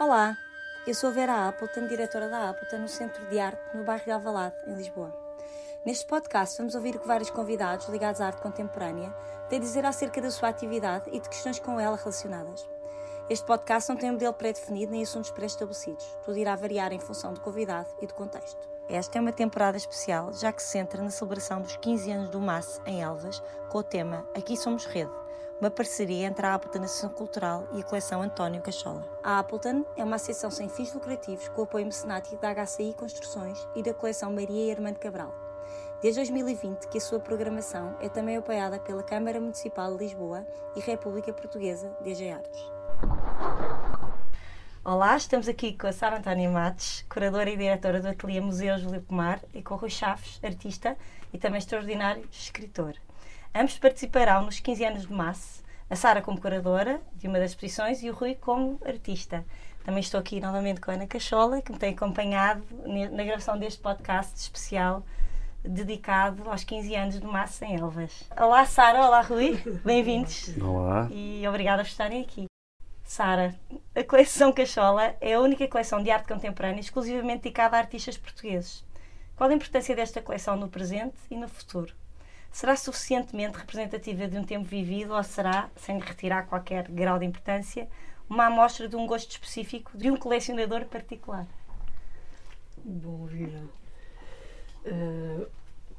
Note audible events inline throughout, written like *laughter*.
Olá, eu sou Vera Appleton, diretora da Appleton no Centro de Arte no bairro de Alvalade, em Lisboa. Neste podcast vamos ouvir o que vários convidados ligados à arte contemporânea têm a dizer acerca da sua atividade e de questões com ela relacionadas. Este podcast não tem um modelo pré-definido nem assuntos pré-estabelecidos. Tudo irá variar em função do convidado e do contexto. Esta é uma temporada especial, já que se centra na celebração dos 15 anos do MAS em Elvas, com o tema Aqui Somos Rede, uma parceria entre a Appleton Associação Cultural e a coleção António Cachola. A Appleton é uma associação sem fins lucrativos com apoio mecenático da HCI Construções e da coleção Maria e Armando Cabral. Desde 2020 que a sua programação é também apoiada pela Câmara Municipal de Lisboa e República Portuguesa DG Artes. Olá, estamos aqui com a Sara Antónia Matos, curadora e diretora do Ateliê Museu Júlio Pomar, e com o Rui Chaves, artista e também extraordinário escritor. Ambos participarão nos 15 anos de MAS, a Sara como curadora de uma das exposições e o Rui como artista. Também estou aqui novamente com a Ana Cachola, que me tem acompanhado na gravação deste podcast especial dedicado aos 15 anos do MAS em Elvas. Olá Sara, olá Rui, bem-vindos. Olá. E obrigada por estarem aqui. Sara, a coleção Cachola é a única coleção de arte contemporânea exclusivamente dedicada a artistas portugueses. Qual a importância desta coleção no presente e no futuro? Será suficientemente representativa de um tempo vivido ou será, sem retirar qualquer grau de importância, uma amostra de um gosto específico de um colecionador particular? Bom, vida. Uh,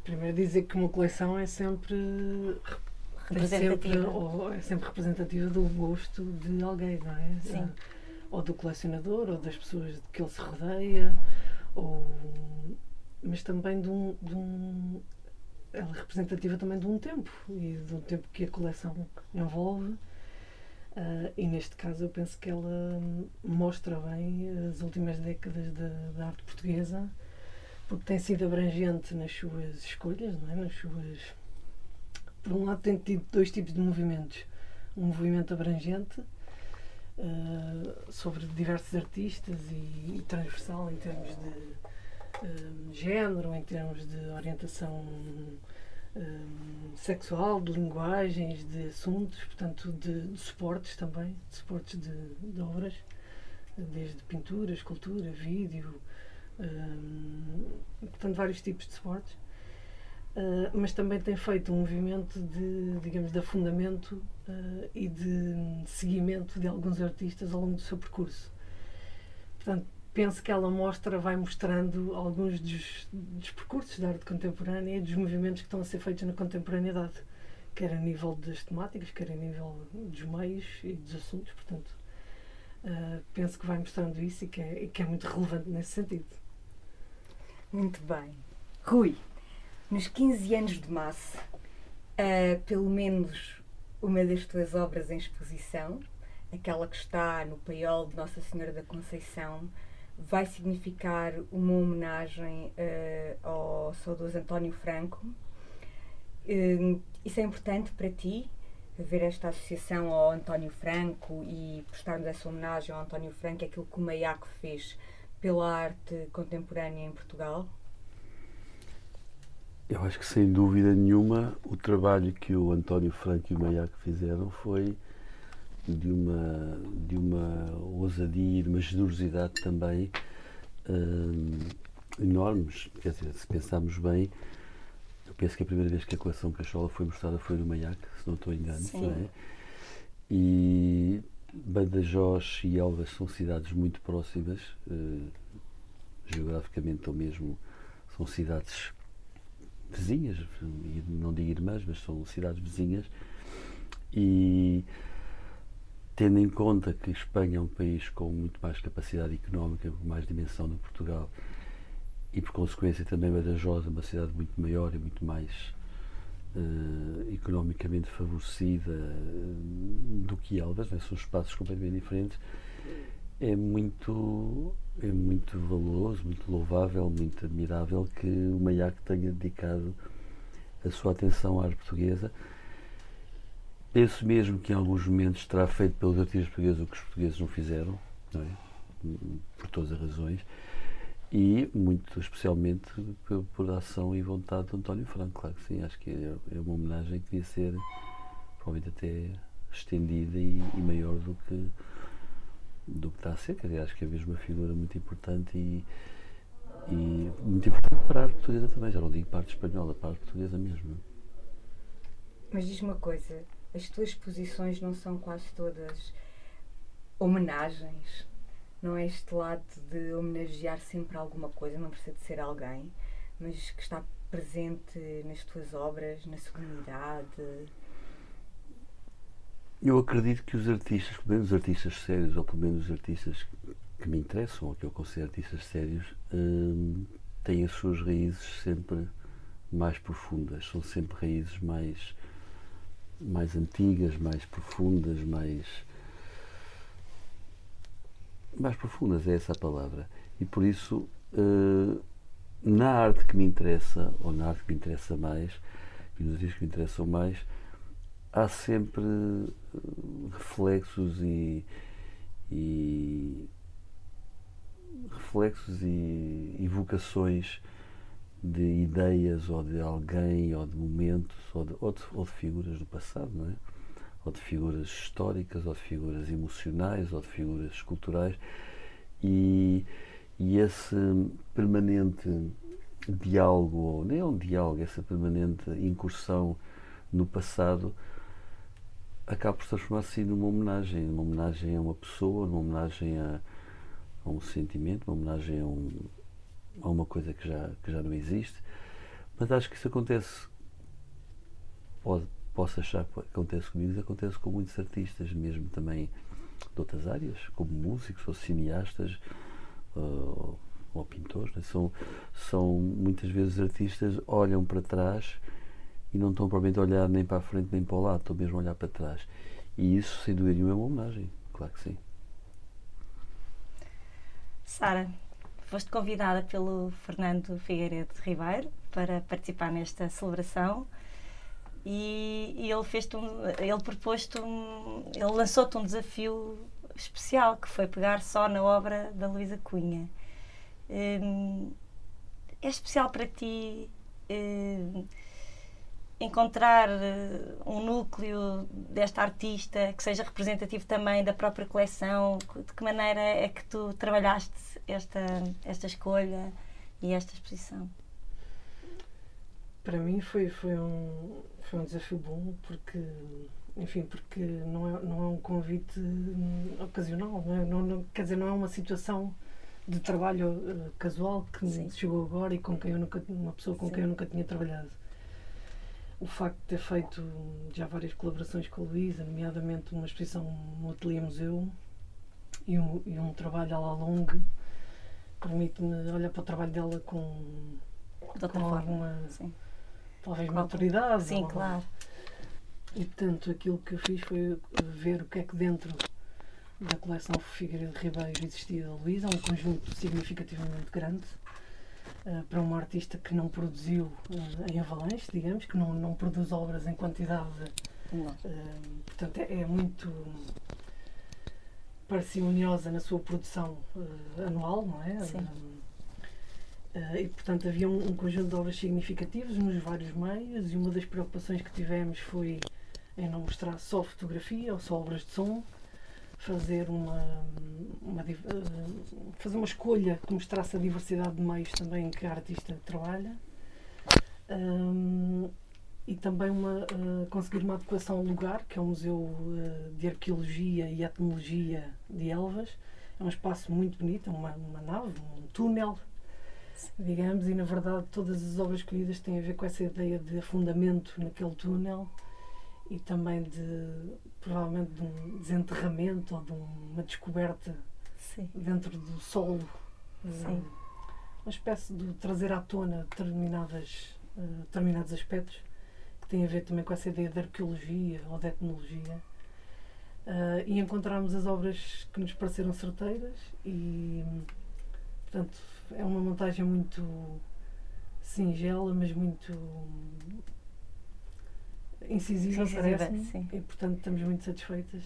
primeiro dizer que uma coleção é sempre representativa. É sempre, ou é sempre representativa do gosto de alguém, não é? Sim. Uh, ou do colecionador, ou das pessoas de que ele se rodeia, ou, mas também de um, de um ela é representativa também de um tempo e de um tempo que a coleção envolve. Uh, e neste caso eu penso que ela mostra bem as últimas décadas da, arte portuguesa, porque tem sido abrangente nas suas escolhas, não é? nas suas. Por um lado tem tido dois tipos de movimentos. Um movimento abrangente uh, sobre diversos artistas e, e, transversal em termos de uh, género, em termos de orientação um, sexual, de linguagens, de assuntos, portanto, de, de suportes também, de suportes de, de, obras, desde pintura, escultura, vídeo, um, portanto, vários tipos de suportes. Uh, mas também tem feito um movimento de, digamos, de afundamento uh, e de seguimento de alguns artistas ao longo do seu percurso. Portanto, penso que ela mostra, vai mostrando alguns dos, dos, percursos da arte contemporânea e dos movimentos que estão a ser feitos na contemporaneidade, quer a nível das temáticas, quer a nível dos meios e dos assuntos. Portanto, uh, penso que vai mostrando isso e que, é, e que é muito relevante nesse sentido. Muito bem. Rui, nos 15 anos de massa, uh, pelo menos uma das tuas obras em exposição, aquela que está no paiol de Nossa Senhora da Conceição, vai significar uma homenagem uh, ao saudoso António Franco. Uh, isso é importante para ti, ver esta associação ao António Franco e prestarmos essa homenagem ao António Franco, é aquilo que o Maiaco fez pela arte contemporânea em Portugal? Eu acho que sem dúvida nenhuma o trabalho que o António Franco e o Maiaco fizeram foi de uma, de uma ousadia e de uma generosidade também hum, enormes. Quer dizer, se pensarmos bem, eu penso que a primeira vez que a coleção Cachola foi mostrada foi no Maiac, se não estou engano. Não é? E Badajoz e Elvas são cidades muito próximas, uh, geograficamente ou mesmo são cidades vizinhas, não digo irmãs, mas são cidades vizinhas. E tendo em conta que Espanha é um país com muito mais capacidade económica, com mais dimensão do que Portugal, e por consequência também Badajoz é uma cidade muito maior e muito mais uh, economicamente favorecida uh, do que Elvas, né? são espaços completamente diferentes, é muito, é muito valoroso, muito louvável, muito admirável que o Maiac tenha dedicado a sua atenção à arte portuguesa Penso mesmo que em alguns momentos terá feito pelos artistas portugueses o que os portugueses não fizeram, não é? por todas as razões, e muito especialmente por, por ação e vontade de António Franco, claro que sim, acho que é, é uma homenagem que devia ser provavelmente até estendida e, e maior do que, do que está a ser. Quer dizer, acho que é mesmo uma figura muito importante e, e muito importante para a arte portuguesa também. Já não digo parte espanhola, para a portuguesa mesmo. Mas diz uma coisa, as tuas exposições não são quase todas homenagens? Não é este lado de homenagear sempre alguma coisa, não precisa de ser alguém, mas que está presente nas tuas obras, na comunidade? Eu acredito que os artistas, pelo menos os artistas sérios, ou pelo menos os artistas que me interessam, ou que eu considero artistas sérios, hum, têm as suas raízes sempre mais profundas, são sempre raízes mais, mais antigas, mais profundas, mais. mais profundas, é essa a palavra. E por isso, uh, na arte que me interessa, ou na arte que me interessa mais, e nos artistas que me interessam mais, há sempre reflexos e, e reflexos e evocações de ideias ou de alguém ou de momentos ou de, ou de, ou de figuras do passado, não é? ou de figuras históricas, ou de figuras emocionais, ou de figuras culturais, e, e esse permanente diálogo, ou nem é um diálogo, essa permanente incursão no passado acaba por se transformar-se numa homenagem, uma homenagem a uma pessoa, uma homenagem a, a um sentimento, uma homenagem a, um, coisa que já, que já não existe. Mas acho que isso acontece, pode, posso achar que acontece comigo, mas acontece com muitos artistas, mesmo também de outras áreas, como músicos ou cineastas uh, ou pintores. Né? São, são muitas vezes artistas olham para trás e não estão provavelmente a olhar nem para a frente nem para o lado, estão mesmo a olhar para trás. E isso, sem dúvida nenhuma, é uma homenagem, claro que sim. Sara, foste convidada pelo Fernando Figueiredo Ribeiro para participar nesta celebração e, e ele fez um, ele propôs-te um, ele lançou-te um desafio especial que foi pegar só na obra da Luísa Cunha. Hum, é especial para ti hum, encontrar uh, um núcleo desta artista que seja representativo também da própria coleção? De que maneira é que tu trabalhaste esta, esta escolha e esta exposição? Para mim foi, foi, um, foi um desafio bom porque enfim, porque não é, não é um convite hum, ocasional, não, é, não, não quer dizer, não é uma situação de trabalho uh, casual que Sim. chegou agora e com quem eu nunca, uma pessoa com Sim. quem eu nunca tinha trabalhado o facto de ter feito já várias colaborações com a Luísa, nomeadamente uma exposição no Ateliê Museu e um, e um trabalho à la longue, permite-me olhar para o trabalho dela com, de com alguma, sim. talvez, maturidade. Sim, ou, claro. E, portanto, aquilo que eu fiz foi ver o que é que dentro da coleção Figueiredo Ribeiro existia da Luísa, um conjunto significativamente grande, uh, para uma artista que não produziu uh, em avalanche, digamos, que não, não produz obras em quantidade. Uh, portanto, é, é, muito parcimoniosa na sua produção anual, não é? Sim. e, portanto, havia um, um, conjunto de obras significativas nos vários meios e uma das preocupações que tivemos foi em não mostrar só fotografia ou só obras de som, fazer uma, uma, eh, fazer uma escolha que mostrasse a diversidade de meios também em que a artista trabalha um, e também uma, uh, conseguir uma adequação ao lugar, que é o Museu uh, de Arqueologia e Etnologia de Elvas. É um espaço muito bonito, é uma, uma nave, um túnel, digamos, e na verdade todas as obras escolhidas têm a ver com essa ideia de afundamento naquele túnel e também de provavelmente de um desenterramento ou de uma descoberta Sim. dentro do solo. Sim. Uma espécie de trazer à tona determinadas, uh, determinados aspectos que têm a ver também com essa ideia de arqueologia ou de etnologia. Uh, e encontramos as obras que nos pareceram certeiras e, portanto, é uma montagem muito singela, mas muito incisiva, parece e portanto estamos muito satisfeitas.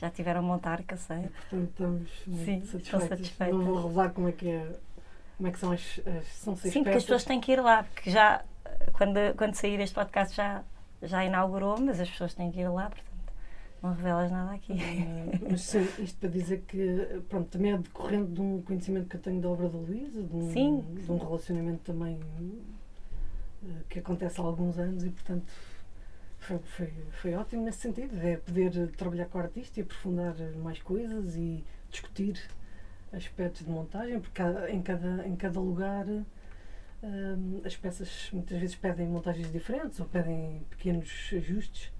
Já tiveram montar, que eu sei. E, portanto estamos muito Sim, satisfeitas. satisfeitas. Não vou revelar como é que é, como é que são as, as são seis Sim, porque as pessoas têm que ir lá, porque já quando, quando sair este podcast já, já inaugurou, mas as pessoas têm que ir lá, portanto Não revelas nada aqui. Uh, mas sim, isto para dizer que pronto, também é decorrente de um conhecimento que eu tenho da obra da Luísa, de, um, de um relacionamento também uh, que acontece há alguns anos e portanto foi, foi, foi ótimo nesse sentido, é poder trabalhar com o artista e aprofundar mais coisas e discutir aspectos de montagem, porque em cada, em cada lugar um, as peças muitas vezes pedem montagens diferentes ou pedem pequenos ajustes.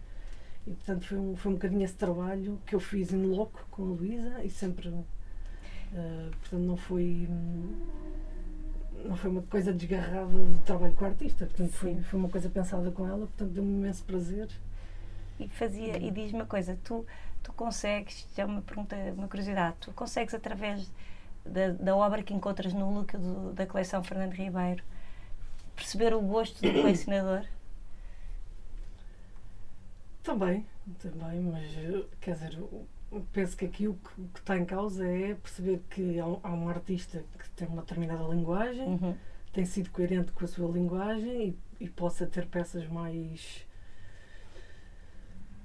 E portanto foi um, foi um bocadinho esse trabalho que eu fiz em loco com a Luísa e sempre. Uh, portanto, não foi. Não foi uma coisa desgarrada de trabalho com a artista, portanto foi, foi uma coisa pensada com ela, portanto deu-me imenso prazer. E fazia, e diz-me uma coisa, tu, tu consegues, isto é uma pergunta, uma curiosidade, tu consegues através da, da obra que encontras no look do, da coleção Fernando Ribeiro perceber o gosto do colecionador? Também, também, mas quer dizer, penso que aqui o que, que está em causa é perceber que há um, há um artista que tem uma determinada linguagem, uhum. tem sido coerente com a sua linguagem e, e possa ter peças mais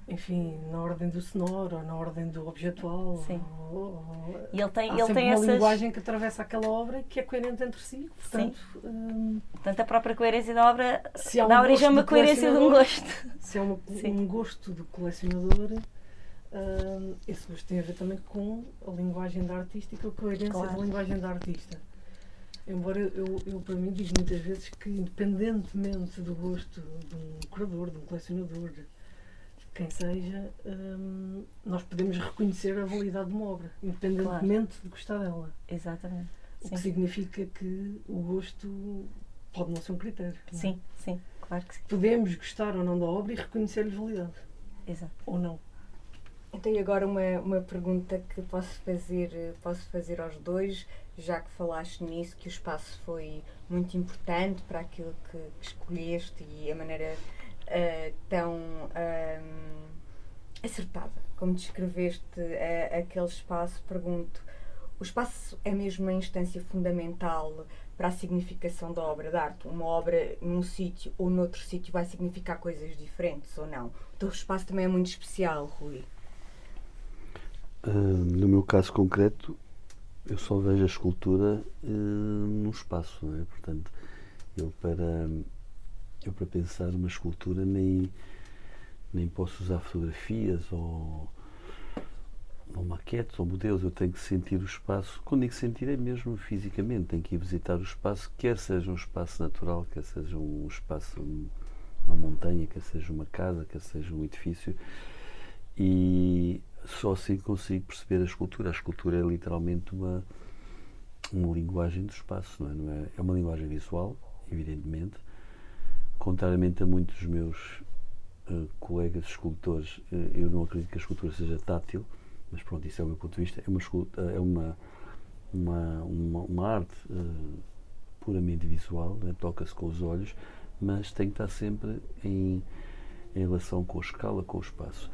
enfim, na ordem do sonoro ou na ordem do objetual. Sim. Ou, ou, e ele tem, ele tem uma essas... linguagem que atravessa aquela obra que é coerente entre si. Portanto. Hum, portanto, a própria coerência da obra um dá origem a uma coerência de um gosto. Se é uma, um gosto do colecionador, esse gosto tem a ver também com a linguagem da artista com a coerência Claro. da linguagem da artista. Embora eu, eu, para mim, digo muitas vezes que, independentemente do gosto de um curador, de um colecionador, quem seja, hum, nós podemos reconhecer a validade de uma obra, independentemente de gostar dela. Exatamente. O Sim. que significa que o gosto pode não ser um critério. é? Sim, sim, claro que sim. Podemos gostar ou não da obra e reconhecer-lhe validade. Exato. Ou não. E agora uma, uma pergunta que posso fazer, posso fazer aos dois, já que falaste nisso, que o espaço foi muito importante para aquilo que, que escolheste e a maneira eh, tão acertada como descreveste eh, aquele espaço, pergunto: o espaço é mesmo uma instância fundamental para a significação da obra de arte? Uma obra num sítio ou noutro sítio vai significar coisas diferentes ou não? O teu espaço também é muito especial, Rui. No meu caso concreto, eu só vejo a escultura num espaço, não é? Portanto, eu para, eu para pensar uma escultura nem, nem posso usar fotografias ou, ou maquetes ou modelos, eu tenho que sentir o espaço. Quando digo sentir é mesmo fisicamente, tenho que ir visitar o espaço, quer seja um espaço natural, quer seja um espaço, uma montanha, quer seja uma casa, quer seja um edifício. E só assim consigo perceber a escultura. A escultura é literalmente uma, uma linguagem do espaço, não é? Não é? é uma linguagem visual, evidentemente. Contrariamente a muitos dos meus uh, colegas escultores, uh, eu não acredito que a escultura seja tátil, mas pronto, isso é o meu ponto de vista. É uma, é uma, uma, uma, uma arte uh, puramente visual, né? toca-se com os olhos, mas tem que estar sempre em, em relação com a escala, com o espaço.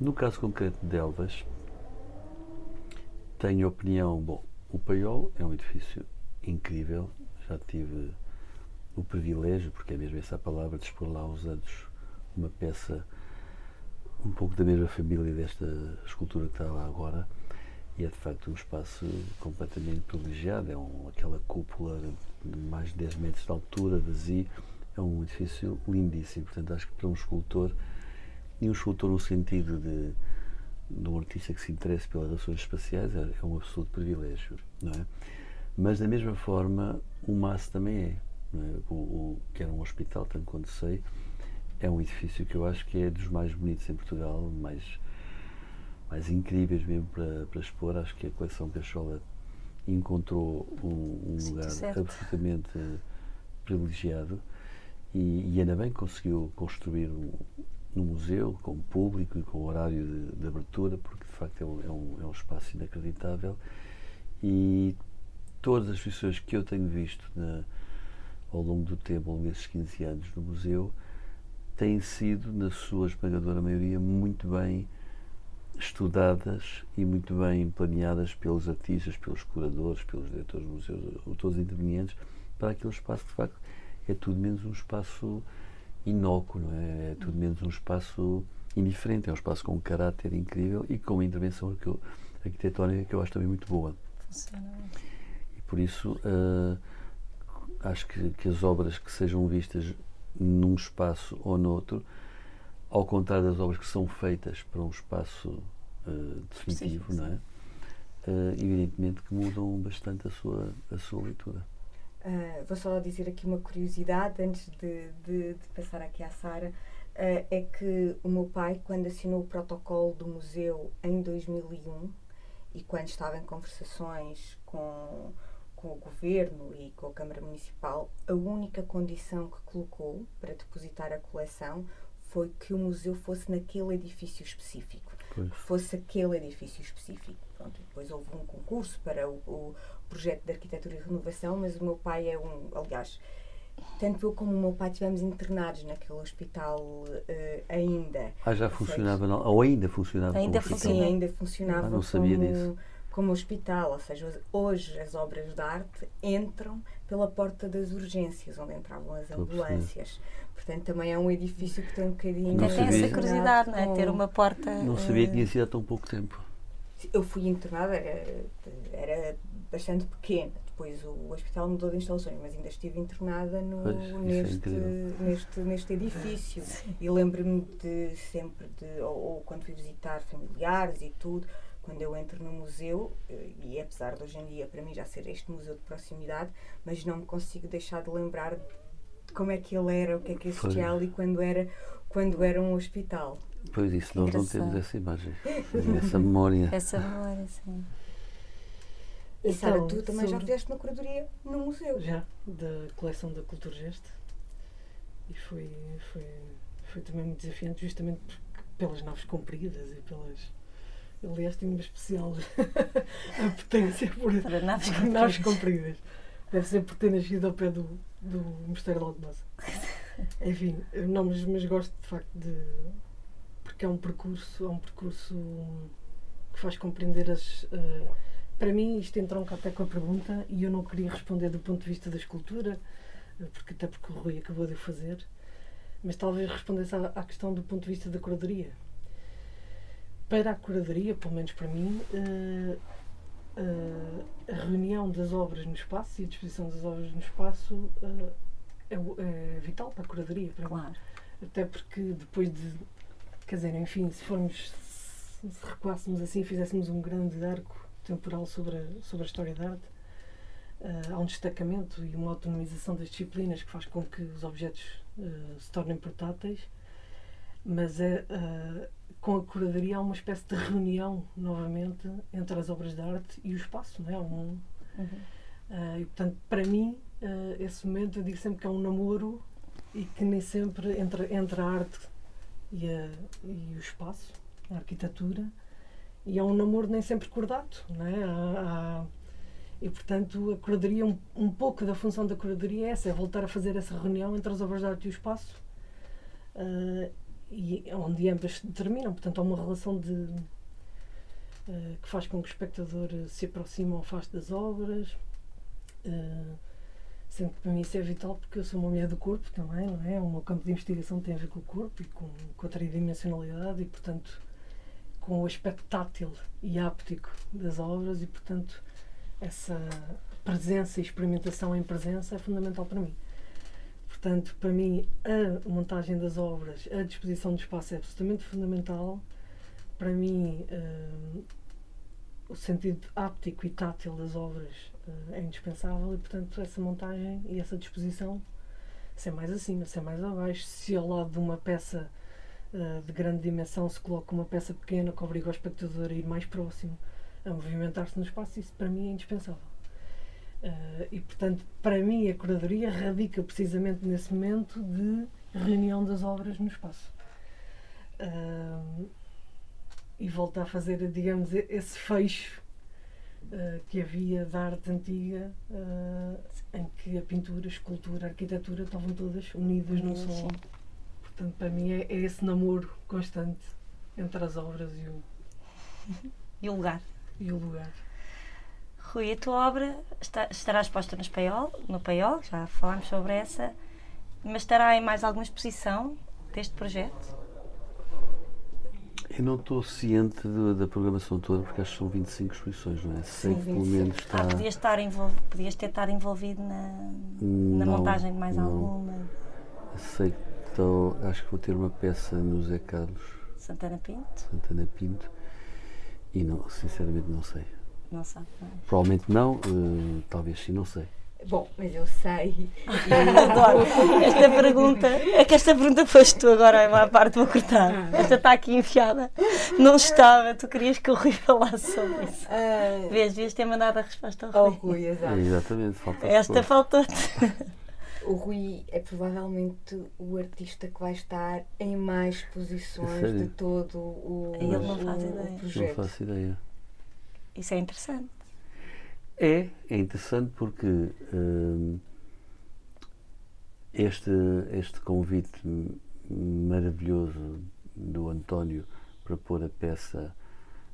No caso concreto de Elvas, tenho opinião, bom, o Paiol é um edifício incrível, já tive o privilégio, porque é mesmo essa a palavra, de expor lá uns anos uma peça um pouco da mesma família desta escultura que está lá agora, e é de facto um espaço completamente privilegiado, é um, aquela cúpula de mais de 10 metros de altura, vazio, é um edifício lindíssimo, portanto acho que para um escultor e um escultor no sentido de, de um artista que se interesse pelas relações espaciais é, é um absoluto privilégio, não é? Mas da mesma forma o MAS também é, é? O, o, que era um hospital, tanto quanto sei, é um edifício que eu acho que é dos mais bonitos em Portugal, mais, mais incríveis mesmo para, para expor. Acho que a coleção Cachola encontrou um, um lugar certo. absolutamente privilegiado e, e ainda bem que conseguiu construir um, no museu, com público e com horário de, de abertura, porque de facto é um, é, um, é um, espaço inacreditável. E todas as pessoas que eu tenho visto na, ao longo do tempo, ao longo desses 15 anos no museu, têm sido, na sua esmagadora maioria, muito bem estudadas e muito bem planeadas pelos artistas, pelos curadores, pelos diretores do museu, todos os intervenientes, para aquele espaço que de facto é tudo menos um espaço inócuo, não é? É tudo menos um espaço indiferente, é um espaço com um caráter incrível e com uma intervenção arquitetónica que eu acho também muito boa. Funciona. E por isso uh, acho que, que as obras que sejam vistas num espaço ou noutro, ao contrário das obras que são feitas para um espaço uh, definitivo, não é? Uh, evidentemente que mudam bastante a sua, a sua leitura. Uh, vou só dizer aqui uma curiosidade antes de, de, de passar aqui à Sara. Uh, é que o meu pai, quando assinou o protocolo do museu em 2001 e quando estava em conversações com, com o governo e com a Câmara Municipal, a única condição que colocou para depositar a coleção foi que o museu fosse naquele edifício específico. Pois. Fosse aquele edifício específico. Pronto, depois houve um concurso para o, o projeto de arquitetura e renovação, mas o meu pai é um, aliás, tanto eu como o meu pai estivemos internados naquele hospital uh, ainda. Ah, já funcionava, não, ou ainda funcionava? Ainda funcionava. Sim, ainda funcionava ah, não sabia como, disso. como hospital, ou seja, hoje as obras de arte entram pela porta das urgências, onde entravam as ambulâncias. Portanto, também é um edifício que tem um bocadinho... Não tem essa curiosidade, não é? Ter uma porta... Não sabia que tinha sido há tão pouco tempo. Eu fui internada, era, era bastante pequena. Depois o hospital mudou de instalações, mas ainda estive internada no, pois, é neste, é neste, neste edifício. E lembro-me de sempre, de, ou, ou, quando fui visitar familiares e tudo, quando eu entro no museu, eh, e apesar de hoje em dia para mim já ser este museu de proximidade, mas não me consigo deixar de lembrar de como é que ele era, o que é que existia ali quando era, quando era um hospital. Pois isso, nós não temos essa imagem, *laughs* essa memória. Essa memória, sim. E Sara, então, tu também já fizeste uma curadoria no museu. Já, da coleção da Cultura Geste. E foi, foi, foi também muito desafiante, justamente pelas naves compridas e pelas. Aliás, tenho uma especial *laughs* apetência por naves, por naves compridas. Deve ser por ter nascido ao pé do, do Mosteiro de Aldemosa. *laughs* Enfim, não, mas, mas gosto de facto de. porque é um percurso, é um percurso que faz compreender as. Uh, para mim isto entronca até com a pergunta e eu não queria responder do ponto de vista da escultura, porque até porque o Rui acabou de o fazer, mas talvez respondesse à, à questão do ponto de vista da curadoria. Para a curadoria, pelo menos para mim, uh, uh, a reunião das obras no espaço e a disposição das obras no espaço uh, é, é, vital para a curadoria, para claro. mim. Até porque depois de, quer dizer, enfim, se formos, se recuássemos assim, fizéssemos um grande arco temporal sobre a, sobre a história da arte. Uh, há um destacamento e uma autonomização das disciplinas que faz com que os objetos uh, se tornem portáteis, mas é, uh, com a curadoria há uma espécie de reunião novamente entre as obras de arte e o espaço. Não é? Um, uhum. e portanto, para mim, esse momento eu digo sempre que é um namoro e que nem sempre entre, entre a arte e, a, e o espaço, a arquitetura, e é um namoro nem sempre cordato, não é? Há, há, e, portanto, a curadoria, um, um pouco da função da curadoria é essa, é voltar a fazer essa reunião entre as obras de arte e o espaço, uh, e onde ambas se determinam. Portanto, há uma relação de, uh, que faz com que o espectador se aproxime ou afaste das obras, uh, sendo que para mim isso é vital porque eu sou uma mulher do corpo também, não é? O meu campo de investigação tem a ver com o corpo e com, com a tridimensionalidade e, portanto, com o aspecto tátil e áptico das obras e, portanto, essa presença e experimentação em presença é fundamental para mim. Portanto, para mim, a montagem das obras, a disposição do espaço é absolutamente fundamental. Para mim, uh, o sentido áptico e tátil das obras uh, é indispensável e, portanto, essa montagem e essa disposição, se é mais acima, se é mais abaixo, se ao lado de uma peça uh, de grande dimensão se coloca uma peça pequena que obriga o espectador a ir mais próximo, a movimentar-se no espaço, isso para mim é indispensável. Uh, e, portanto, para mim, a curadoria radica precisamente nesse momento de reunião das obras no espaço. Uh, e volta a fazer, digamos, esse fecho uh, que havia da arte antiga, em que a pintura, a escultura, a arquitetura estavam todas unidas num só, Portanto, para mim é, é esse namoro constante entre as obras e o, *laughs* e o lugar. E o lugar. Rui, a tua obra está, estará exposta no Paiol, no Paiol, já falámos sobre essa, mas estará em mais alguma exposição deste projeto? Eu não estou ciente de- da programação toda, porque acho que são 25 exposições, não é? Sei Sim, que pelo 25. menos está. Ah, podias, estar podias ter estado envolvido na, na Não, montagem de mais não. alguma. Sei que estou. Acho que vou ter uma peça no Zé Carlos Santana Pinto? Santana Pinto. E não, sinceramente não sei. Não sabe. Não é? Provavelmente não, eh, talvez sim, não sei. Bom, mas eu sei. *laughs* Adoro. Esta pergunta, é que esta pergunta foste tu agora, à parte vou cortar. Esta está aqui enfiada. Não estava, tu querias que o Rui falasse sobre isso. Ah, Vês, devias ter mandado a resposta ao ao Rui. Rui, exato. É, exatamente, falta Esta faltou-te. O Rui é provavelmente o artista que vai estar em mais posições Sério? de todo o, Ele não faz o- ideia. o Não projeto. faço ideia. Isso é interessante. É, é interessante porque hum, este, este convite maravilhoso do António para pôr a peça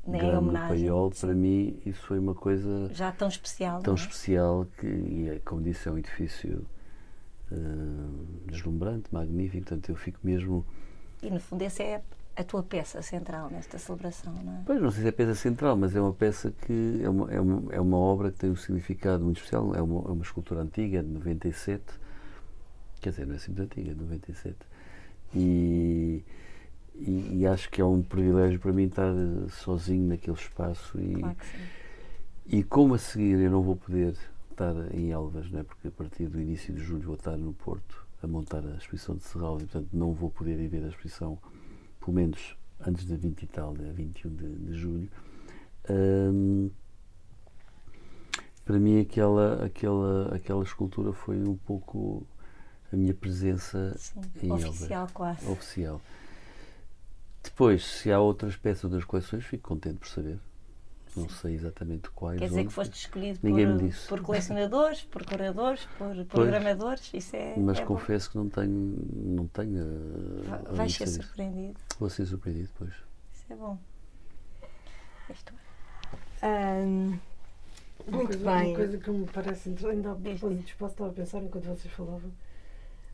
Nem grande no paiol, para mim isso foi uma coisa Já tão especial. tão não é? especial que, e é, como disse, é um edifício hum, deslumbrante, magnífico, portanto eu fico mesmo E no fundo, essa é a tua peça central nesta celebração, não é? Pois, não sei se é peça central, mas é uma peça que é uma, é uma, é uma obra que tem um significado muito especial. É uma, é uma escultura antiga, de 97. Quer dizer, não é assim muito antiga, de 97. E, e, e acho que é um privilégio para mim estar eh, sozinho naquele espaço. E, Claro que sim. e como a seguir eu não vou poder estar em Elvas, não é? porque a partir do início de julho vou estar no Porto a montar a exposição de Serral e, portanto, não vou poder ir ver a exposição, pelo menos antes de 20 e tal, de 21 de, de julho. Hum, para mim, aquela, aquela, aquela escultura foi um pouco a minha presença Sim, em Oficial, quase. Elvas, oficial. Depois, se há outras peças, outras coleções, fico contente por saber. Não sei exatamente quais. Quer dizer onde, que foste escolhido Ninguém me por, disse. por colecionadores, por curadores, por programadores. Isso é. Mas é bom. confesso que não tenho. Não tenho a- Va- a Vais ser disso. surpreendido. Vou ser surpreendido depois. Isso é bom. Isto Uma muito coisa, bem. Uma coisa que me parece interessante, ainda há espaço estava a pensar enquanto vocês falavam,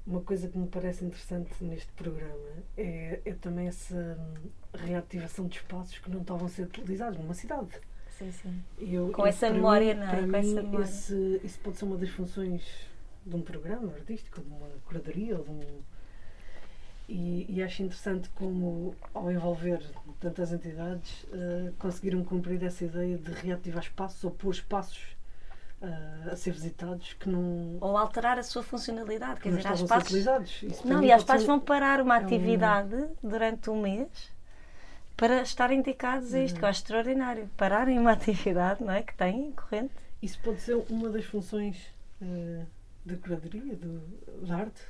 uma coisa que me parece interessante neste programa é, é também essa hum, reativação de espaços que não estavam a ser utilizados numa cidade. sim, sim. Eu- Com essa memória, mim- não é? Com mim, essa memória. isso pode ser uma das funções de um programa artístico, de uma curadoria de um. E, e acho interessante como, ao envolver tantas entidades, eh, conseguiram cumprir essa ideia de reativar espaços ou pôr espaços eh, a ser visitados que não, Ou alterar a sua funcionalidade. que Quer dizer, há espaços. Não, e há espaços ser- vão parar uma é um- atividade durante um mês para estarem dedicados a isto, que eu acho extraordinário. Pararem uma *laughs* atividade, não é? Que têm corrente. Isso pode ser uma das funções eh, da curadoria, do, da arte,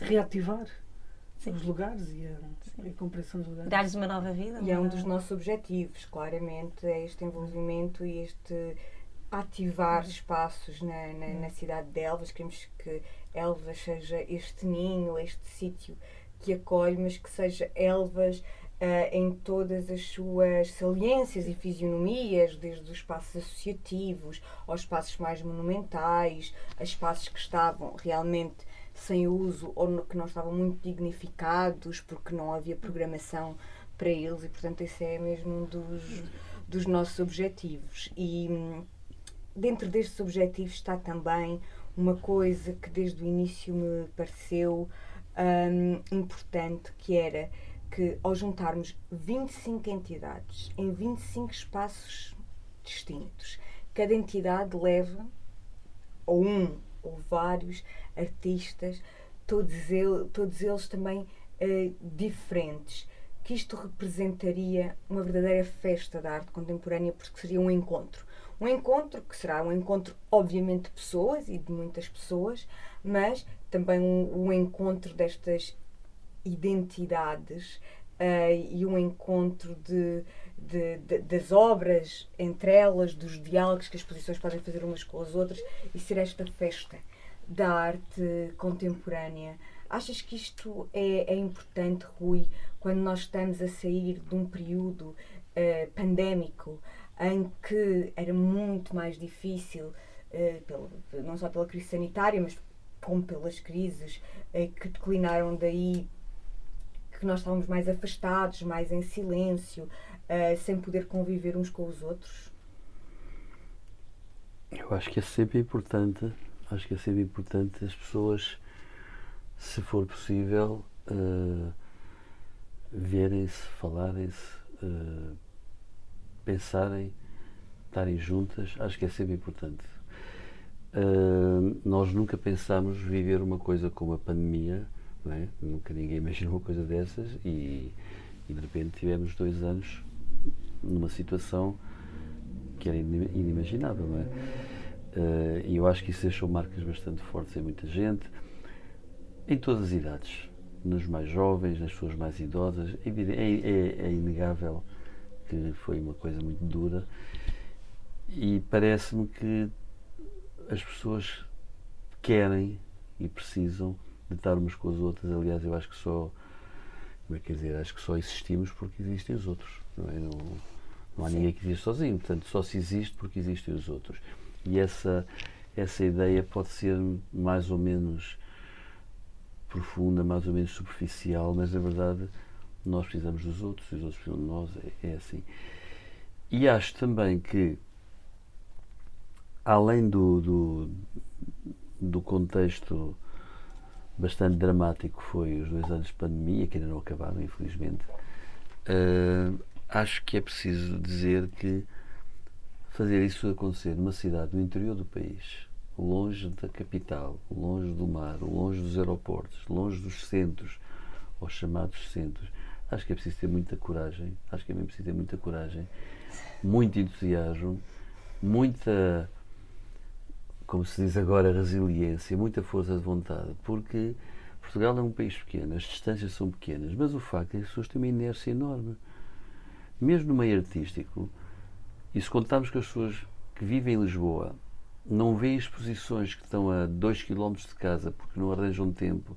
reativar Sim. os lugares e a, a compreensão dos lugares. Dar-lhes uma nova vida. E é um dos nossos objetivos, claramente, é este envolvimento e este ativar espaços na, na, na cidade de Elvas. Queremos que Elvas seja este ninho, este sítio que acolhe, mas que seja Elvas ah, em todas as suas saliências e fisionomias, desde os espaços associativos aos espaços mais monumentais, a espaços que estavam realmente sem uso ou no- que não estavam muito dignificados porque não havia programação para eles e portanto esse é mesmo um dos, dos nossos objetivos. E hum, dentro destes objetivos está também uma coisa que desde o início me pareceu hum, importante que era que ao juntarmos 25 entidades em 25 espaços distintos cada entidade leva ou um ou vários artistas, todos, ele, todos eles também eh, diferentes, que isto representaria uma verdadeira festa da arte contemporânea, porque seria um encontro. Um encontro que será um encontro, obviamente, de pessoas e de muitas pessoas, mas também um, um encontro destas identidades eh, e um encontro de, de- de- das obras entre elas, dos diálogos que as exposições podem fazer umas com as outras e ser esta festa da arte contemporânea. Achas que isto é, é importante, Rui, quando nós estamos a sair de um período eh, pandémico em que era muito mais difícil, eh, pelo- não só pela crise sanitária, mas como pelas crises eh, que declinaram daí que nós estávamos mais afastados, mais em silêncio, uh, sem poder conviver uns com os outros? Eu acho que é sempre importante, acho que é sempre importante as pessoas, se for possível, uh, verem-se, falarem-se, uh, pensarem, estarem juntas, acho que é sempre importante. Uh, nós nunca pensámos viver uma coisa como a pandemia, é? nunca ninguém *laughs* imaginou uma coisa dessas e, e de repente tivemos dois anos numa situação que era inimaginável, não é? Uh, e eu acho que isso deixou marcas bastante fortes em muita gente, em todas as idades, nos mais jovens, nas pessoas mais idosas. É, é, é inegável que foi uma coisa muito dura e parece-me que as pessoas querem e precisam de estar umas com as outras. Aliás, eu acho que só, como é que quer dizer, acho que só existimos porque existem os outros. Não, é? não, não há Sim. ninguém que existe sozinho, portanto, só se existe porque existem os outros. E essa, essa ideia pode ser mais ou menos profunda, mais ou menos superficial, mas na verdade nós precisamos dos outros, os outros precisam de nós, é, é assim. E acho também que, além do, do, do contexto bastante dramático que foi os dois anos de pandemia, que ainda não acabaram, infelizmente, uh, acho que é preciso dizer que fazer isso acontecer numa cidade no interior do país, longe da capital, longe do mar, longe dos aeroportos, longe dos centros, ou chamados centros, acho que é preciso ter muita coragem, acho que é mesmo preciso ter muita coragem, muito entusiasmo, muita, como se diz agora, resiliência, muita força de vontade, porque Portugal é um país pequeno, as distâncias são pequenas, mas o facto é que as pessoas têm uma inércia enorme. Mesmo no meio artístico, e se contarmos que as pessoas que vivem em Lisboa não veem exposições que estão a 2 km de casa porque não arranjam tempo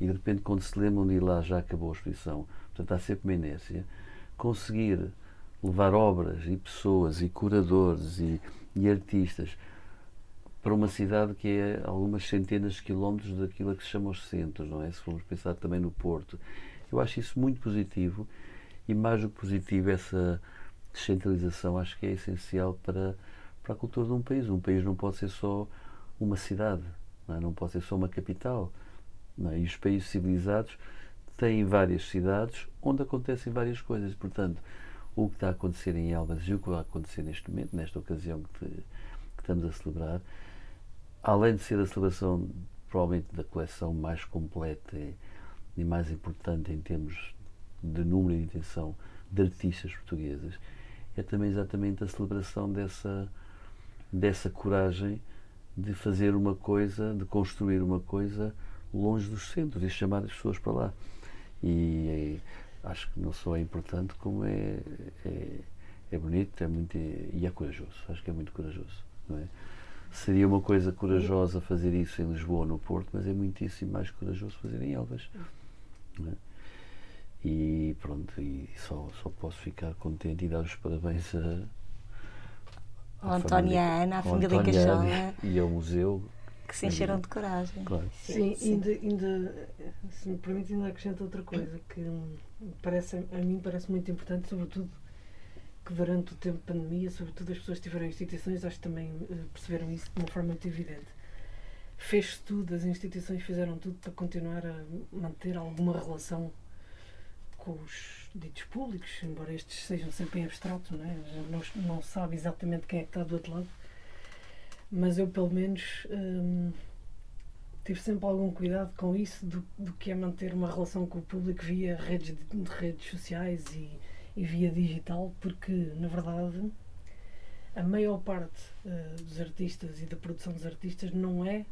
e de repente quando se lembram de ir lá já acabou a exposição, portanto há sempre uma inércia, conseguir levar obras e pessoas e curadores e, e artistas para uma cidade que é algumas centenas de quilómetros daquilo que se chama os centros, não é? Se formos pensar também no Porto. Eu acho isso muito positivo e mais do que positivo essa descentralização acho que é essencial para, para a cultura de um país. Um país não pode ser só uma cidade, não, é? não pode ser só uma capital. É? E os países civilizados têm várias cidades onde acontecem várias coisas. Portanto, o que está a acontecer em Elvas e o que vai acontecer neste momento, nesta ocasião que, que estamos a celebrar, além de ser a celebração provavelmente da coleção mais completa e, mais importante em termos de número e de intenção de artistas portugueses, é também exatamente a celebração dessa, dessa coragem de fazer uma coisa, de construir uma coisa longe dos centros e chamar as pessoas para lá. E é, acho que não só é importante, como é, é, é bonito é muito, e é corajoso. Acho que é muito corajoso. É? Seria uma coisa corajosa fazer isso em Lisboa ou no Porto, mas é muitíssimo mais corajoso fazer em Elvas. É? E pronto, e só, só posso ficar contente e dar os parabéns a. a António e a família Cachola. E ao museu. Que se encheram de coragem. Claro. Sim, sim. Ainda, ainda, se me permite, ainda acrescento outra coisa que parece, a mim parece muito importante, sobretudo que durante o tempo de pandemia, sobretudo as pessoas que tiveram instituições, acho que também eh, perceberam isso de uma forma muito evidente. Fez-se tudo, as instituições fizeram tudo para continuar a manter alguma relação com os ditos públicos, embora estes sejam sempre em abstrato, não, é? não, não sabe exatamente quem é que está do outro lado, mas eu pelo menos hum, tive sempre algum cuidado com isso do, do que é manter uma relação com o público via redes, de, redes sociais e, e via digital, porque na verdade a maior parte uh, dos artistas e da produção dos artistas não é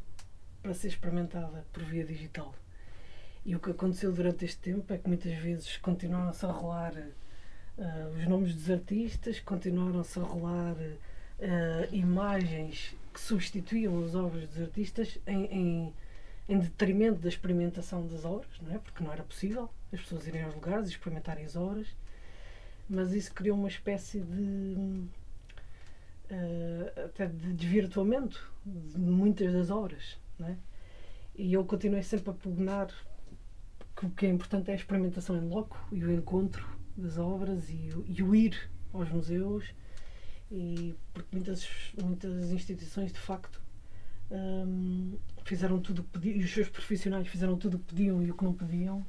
para ser experimentada por via digital. E o que aconteceu durante este tempo é que muitas vezes continuaram-se a rolar uh, os nomes dos artistas, continuaram-se a rolar uh, imagens que substituíam as obras dos artistas em, em, em, detrimento da experimentação das obras, não é? porque não era possível as pessoas irem aos lugares e experimentarem as obras, mas isso criou uma espécie de. Uh, até de desvirtuamento de muitas das obras. Não é? E eu continuei sempre a pugnar que o que é importante é a experimentação em loco e o encontro das obras e e o ir aos museus e porque muitas, muitas instituições de facto hum, fizeram tudo o que podiam e os seus profissionais fizeram tudo o que podiam e o que não podiam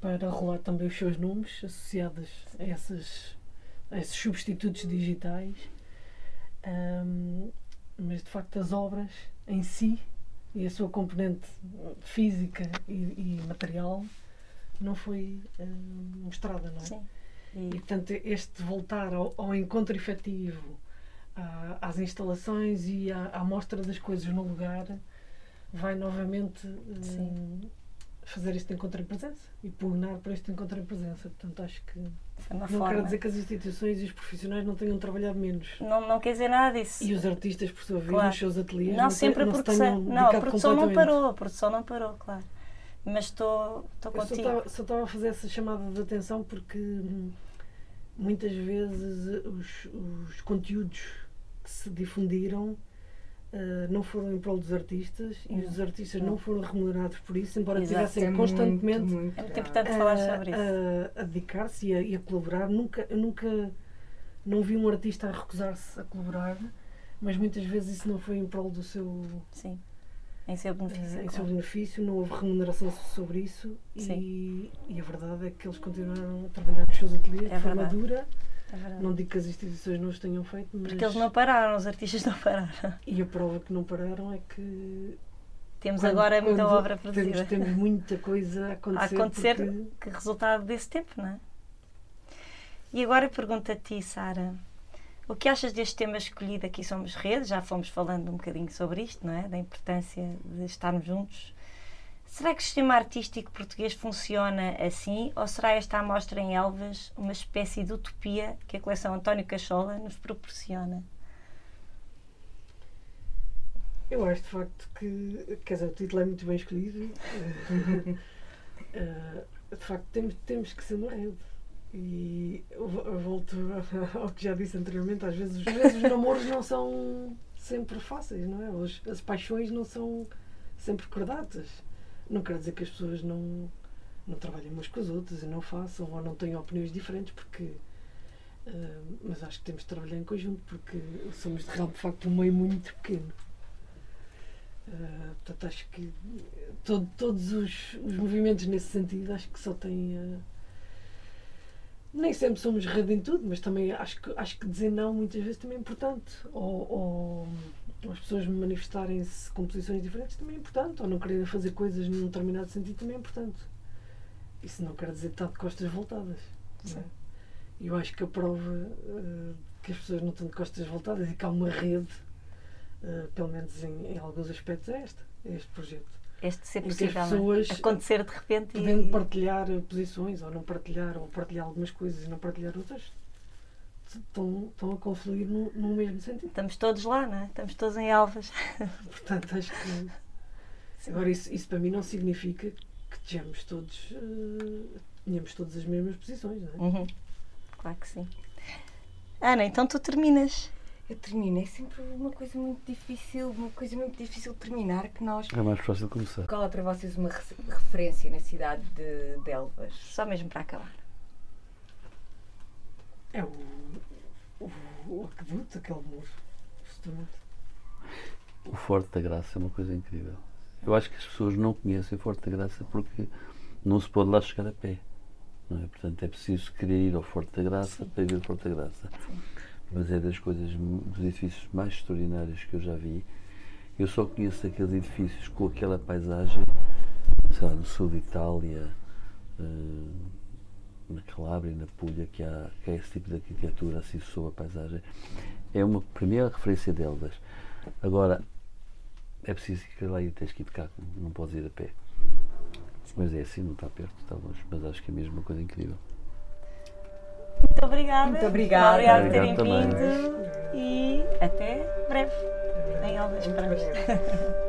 para rolar também os seus nomes associados a, essas, a esses substitutos digitais hum, mas de facto as obras em si e a sua componente física e, e material não foi hum, mostrada, não é? Sim. E, portanto, este voltar ao, ao encontro efetivo, à- às instalações e à, à mostra das coisas no lugar, vai novamente hum, Sim. fazer este encontro em presença e pugnar por este encontro em presença. Portanto, acho que uma não forma. quero dizer que as instituições e os profissionais não tenham trabalhado menos. Não, não quer dizer nada disso. E os artistas, por sua vez, Claro. nos seus ateliês, Não, não, se- sempre a não se produção. tenham Não, a produção não parou, a produção não parou, claro. Mas estou estou Eu só contigo. estava- só estava a fazer essa chamada de atenção porque hum, muitas vezes eh, os, os conteúdos que se difundiram eh, não foram em prol dos artistas e Não. os artistas Não. não foram remunerados por isso, embora Exato. estivessem É constantemente muito, muito É muito importante falar a, sobre isso. a- a dedicar-se e, a- e a colaborar. Nunca, eu nunca não vi um artista a recusar-se a colaborar, mas muitas vezes isso não foi em prol do seu Sim. Em seu benefício. eh, em seu benefício, não houve remuneração sobre isso e, e a verdade é que eles continuaram a trabalhar nos seus ateliês É de forma dura. É. Não digo que as instituições não os tenham feito, mas Porque eles não pararam, os artistas não pararam. e a prova que não pararam é que Temos quando- agora muita obra produzida. Temos, temos muita coisa a a acontecer. acontecer porque- que resultado desse tempo, não é? E agora pergunto a ti, Sara, o que achas deste tema escolhido aqui Somos Rede? Já fomos falando um bocadinho sobre isto, não é? Da importância de estarmos juntos. Será que o sistema artístico português funciona assim ou será esta amostra em Elvas uma espécie de utopia que a coleção António Cachola nos proporciona? Eu acho de facto que, quer dizer, o título é muito bem escolhido. *laughs* Eh, de facto, temos, temos que ser uma rede. E eu vo- eu volto *laughs* ao que já disse anteriormente, às vezes, às vezes os namoros não são sempre fáceis, não é? Os- as paixões não são sempre cordatas. Não quero dizer que as pessoas não, não trabalhem umas com as outras e não façam ou não tenham opiniões diferentes, porque. eh, mas acho que temos de trabalhar em conjunto, porque somos de real, de facto um meio muito pequeno. Uh, portanto, acho que todo- todos os, os movimentos nesse sentido acho que só têm. uh, nem sempre somos rede em tudo, mas também acho que, acho que dizer não muitas vezes também é importante. Ou, ou, ou as pessoas manifestarem-se com posições diferentes também é importante. Ou não quererem fazer coisas num determinado sentido também é importante. Isso não quer dizer estar de costas voltadas. não é? E eu acho que a prova uh, que as pessoas não estão de costas voltadas e que há uma rede Uh, pelo menos em, em alguns aspectos, é esta, é este projeto. Este ser possível, é? pessoas, Acontecer de repente Podendo e... partilhar posições, ou não partilhar, ou partilhar algumas coisas e não partilhar outras, estão, estão a confluir no, no mesmo sentido. Estamos todos lá, não é? Estamos todos em Alvas. *laughs* Portanto, acho que. Agora, isso, isso para mim não significa que tenhamos todos, uh, tenhamos todas as mesmas posições, não é? Uhum. Claro que sim. Ana, então tu terminas. Eu termino. É sempre uma coisa muito difícil, uma coisa muito difícil de terminar que nós. É mais fácil começar. Qual é para vocês uma re- referência na cidade de, de Elvas? Só mesmo para acabar. É o, o, o aqueduto, aquele muro, justamente. O Forte da Graça é uma coisa incrível. Eu acho que as pessoas não conhecem o Forte da Graça porque não se pode lá chegar a pé. Não é? Portanto, é preciso querer ir ao Forte da Graça para ver o Forte da Graça. Mas é das coisas, dos edifícios mais extraordinários que eu já vi. Eu só conheço aqueles edifícios com aquela paisagem, sei lá, no sul de Itália, eh, na Calábria, na Puglia, que há, que esse tipo de arquitetura assim sob a paisagem. É uma primeira referência de Elvas. Agora, é preciso ir lá e tens que ir de carro, não podes ir a pé. Mas é assim, não está perto, está longe. Mas acho que é mesmo uma coisa incrível. Muito obrigada. Muito obrigada. Obrigada por terem vindo e até breve. Em Alvas, esperamos. *laughs*